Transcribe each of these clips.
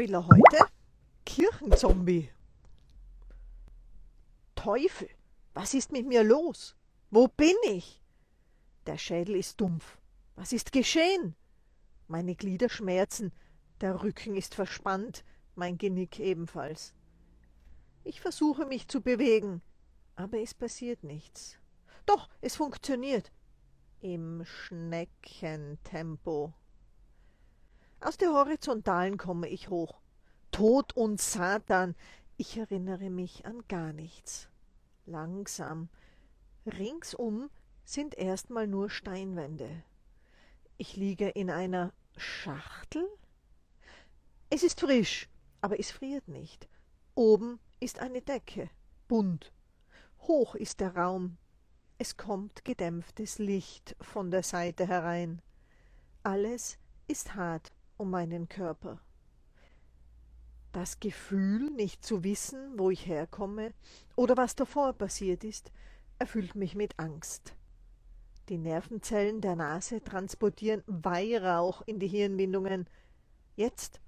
will er heute? Kirchenzombie. Teufel, was ist mit mir los? Wo bin ich? Der Schädel ist dumpf. Was ist geschehen? Meine Glieder schmerzen, der Rücken ist verspannt, mein Genick ebenfalls. Ich versuche mich zu bewegen, aber es passiert nichts. Doch, es funktioniert. Im Schneckentempo. Aus der Horizontalen komme ich hoch. Tod und Satan. Ich erinnere mich an gar nichts. Langsam. Ringsum sind erstmal nur Steinwände. Ich liege in einer Schachtel? Es ist frisch, aber es friert nicht. Oben ist eine Decke, bunt. Hoch ist der Raum. Es kommt gedämpftes Licht von der Seite herein. Alles ist hart um meinen Körper. Das Gefühl, nicht zu wissen, wo ich herkomme oder was davor passiert ist, erfüllt mich mit Angst. Die Nervenzellen der Nase transportieren Weihrauch in die Hirnwindungen. Jetzt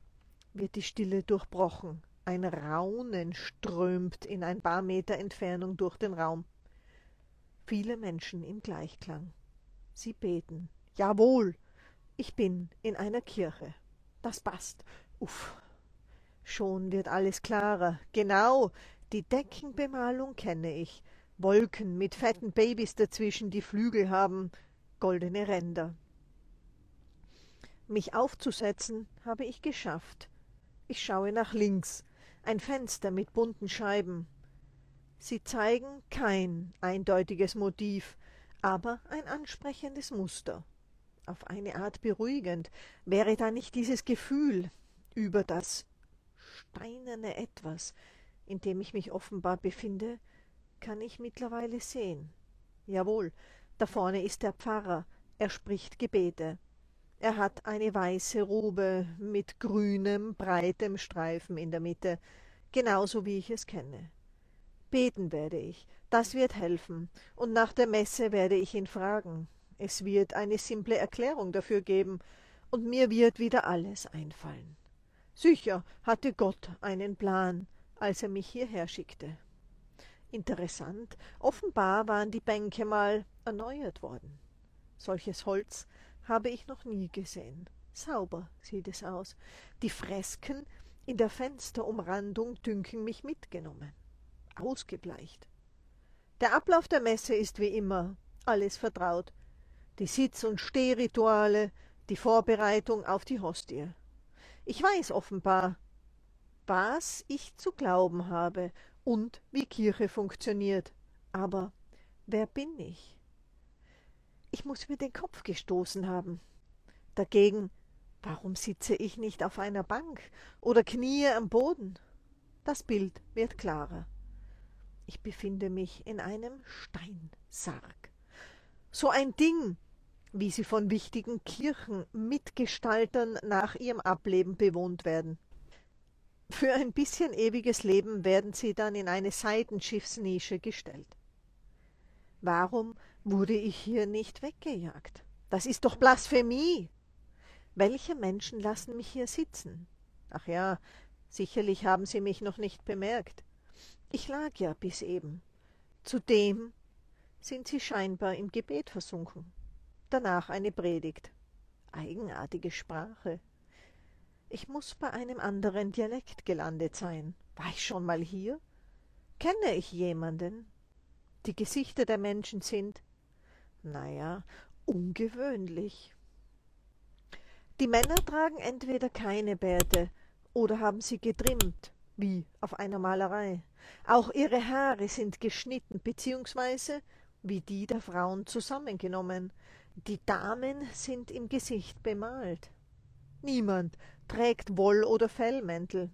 wird die Stille durchbrochen. Ein Raunen strömt in ein paar Meter Entfernung durch den Raum. Viele Menschen im Gleichklang. Sie beten. Jawohl, ich bin in einer Kirche. Das passt. Uff. Schon wird alles klarer. Genau, die Deckenbemalung kenne ich. Wolken mit fetten Babys dazwischen, die Flügel haben, goldene Ränder. Mich aufzusetzen habe ich geschafft. Ich schaue nach links, ein Fenster mit bunten Scheiben. Sie zeigen kein eindeutiges Motiv, aber ein ansprechendes Muster. Auf eine Art beruhigend. Wäre da nicht dieses Gefühl über das steinerne Etwas, in dem ich mich offenbar befinde, kann ich mittlerweile sehen. Jawohl, da vorne ist der Pfarrer, er spricht Gebete. Er hat eine weiße Robe mit grünem, breitem Streifen in der Mitte, genauso wie ich es kenne. Beten werde ich, das wird helfen, und nach der Messe werde ich ihn fragen. Es wird eine simple Erklärung dafür geben, und mir wird wieder alles einfallen. Sicher hatte Gott einen Plan, als er mich hierher schickte. Interessant, offenbar waren die Bänke mal erneuert worden. Solches Holz habe ich noch nie gesehen. Sauber sieht es aus. Die Fresken in der Fensterumrandung dünken mich mitgenommen. Ausgebleicht. Der Ablauf der Messe ist wie immer alles vertraut. Die Sitz- und Stehrituale, die Vorbereitung auf die Hostie. Ich weiß offenbar, was ich zu glauben habe und wie Kirche funktioniert. Aber wer bin ich? Ich muss mir den Kopf gestoßen haben. Dagegen, warum sitze ich nicht auf einer Bank oder kniee am Boden? Das Bild wird klarer. Ich befinde mich in einem Steinsarg. So ein Ding, wie sie von wichtigen Kirchen Mitgestaltern nach ihrem Ableben bewohnt werden. Für ein bisschen ewiges Leben werden sie dann in eine Seitenschiffsnische gestellt. Warum wurde ich hier nicht weggejagt? Das ist doch Blasphemie. Welche Menschen lassen mich hier sitzen? Ach ja, sicherlich haben sie mich noch nicht bemerkt. Ich lag ja bis eben. Zudem sind sie scheinbar im Gebet versunken. Danach eine Predigt. Eigenartige Sprache. Ich muss bei einem anderen Dialekt gelandet sein. War ich schon mal hier? Kenne ich jemanden? Die Gesichter der Menschen sind, na ja, ungewöhnlich. Die Männer tragen entweder keine Bärte oder haben sie getrimmt, wie auf einer Malerei. Auch ihre Haare sind geschnitten beziehungsweise wie die der Frauen zusammengenommen. Die Damen sind im Gesicht bemalt. Niemand trägt Woll- oder Fellmäntel.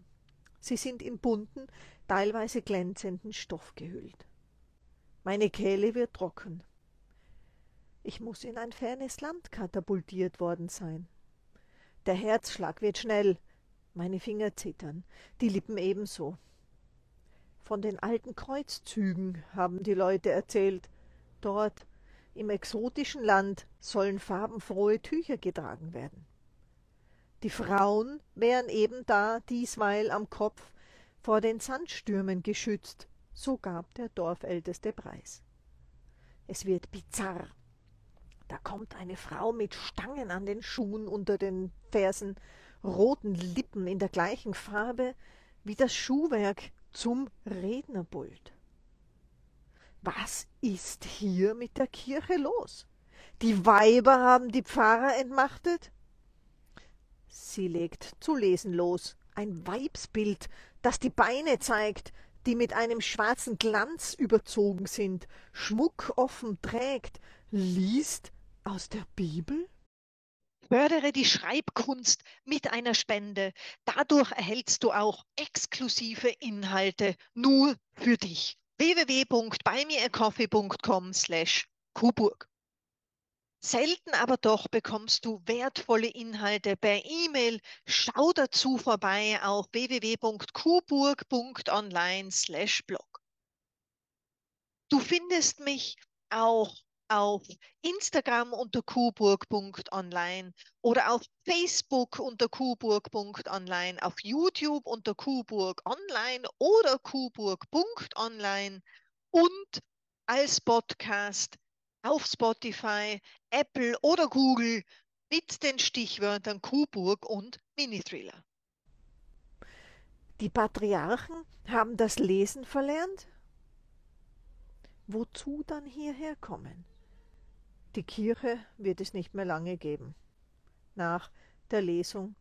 Sie sind in bunten, teilweise glänzenden Stoff gehüllt. Meine Kehle wird trocken. Ich muss in ein fernes Land katapultiert worden sein. Der Herzschlag wird schnell, meine Finger zittern, die Lippen ebenso. Von den alten Kreuzzügen haben die Leute erzählt. Dort, im exotischen Land, sollen farbenfrohe Tücher getragen werden. Die Frauen wären eben da diesweil am Kopf vor den Sandstürmen geschützt, so gab der Dorfälteste Preis. Es wird bizarr. Da kommt eine Frau mit Stangen an den Schuhen unter den Fersen, roten Lippen in der gleichen Farbe wie das Schuhwerk zum Rednerpult. Was ist hier mit der Kirche los? Die Weiber haben die Pfarrer entmachtet? Sie legt zu lesen los. Ein Weibsbild, das die Beine zeigt, die mit einem schwarzen Glanz überzogen sind, Schmuck offen trägt, liest aus der Bibel? Fördere die Schreibkunst mit einer Spende. Dadurch erhältst du auch exklusive Inhalte nur für dich. www.buymeacoffee.com slash Kuburg. Selten aber doch bekommst du wertvolle Inhalte per E-Mail. Schau dazu vorbei auf www.kuburg.online/blog. Du findest mich auch auf Instagram unter kuburg.online oder auf Facebook unter kuburg.online, auf YouTube unter kuburg online oder kuburg.online und als Podcast auf Spotify, Apple oder Google mit den Stichwörtern Kuburg und Mini-Thriller. Die Patriarchen haben das Lesen verlernt? Wozu dann hierher kommen? Die Kirche wird es nicht mehr lange geben. Nach der Lesung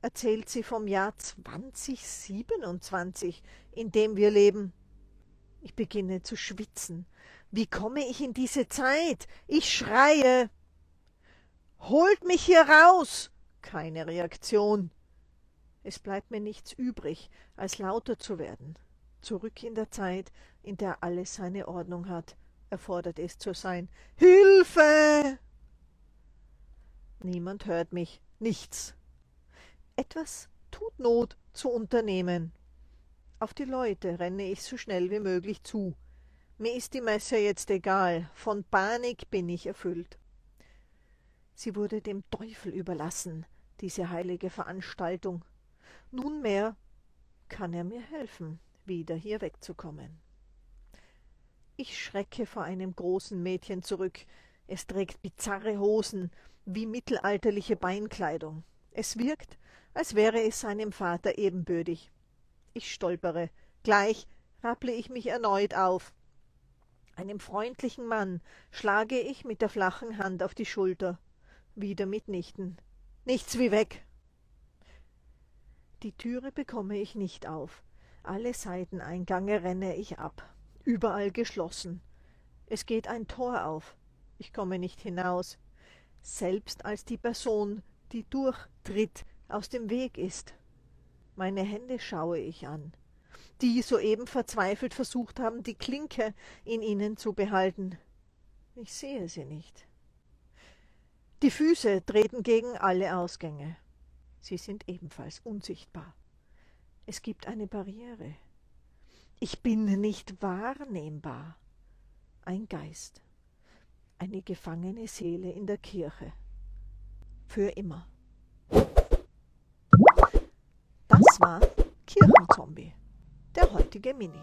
erzählt sie vom Jahr 2027, in dem wir leben. Ich beginne zu schwitzen wie komme ich in diese Zeit? Ich schreie. Holt mich hier raus. Keine Reaktion. Es bleibt mir nichts übrig, als lauter zu werden. Zurück in der Zeit, in der alles seine Ordnung hat, erfordert es zu sein. Hilfe! Niemand hört mich, nichts. Etwas tut Not zu unternehmen. Auf die Leute renne ich so schnell wie möglich zu. Mir ist die Messe jetzt egal, von Panik bin ich erfüllt. Sie wurde dem Teufel überlassen, diese heilige Veranstaltung. Nunmehr kann er mir helfen, wieder hier wegzukommen. Ich schrecke vor einem großen Mädchen zurück. Es trägt bizarre Hosen wie mittelalterliche Beinkleidung. Es wirkt, als wäre es seinem Vater ebenbürtig. Ich stolpere. Gleich rapple ich mich erneut auf. Einem freundlichen Mann schlage ich mit der flachen Hand auf die Schulter. Wieder mitnichten. Nichts wie weg. Die Türe bekomme ich nicht auf. Alle Seiteneingange renne ich ab. Überall geschlossen. Es geht ein Tor auf. Ich komme nicht hinaus. Selbst als die Person, die durchtritt, aus dem Weg ist. Meine Hände schaue ich an die soeben verzweifelt versucht haben, die Klinke in ihnen zu behalten. Ich sehe sie nicht. Die Füße treten gegen alle Ausgänge. Sie sind ebenfalls unsichtbar. Es gibt eine Barriere. Ich bin nicht wahrnehmbar. Ein Geist. Eine gefangene Seele in der Kirche. Für immer. Das war Kirchenzombie der heutige Mini.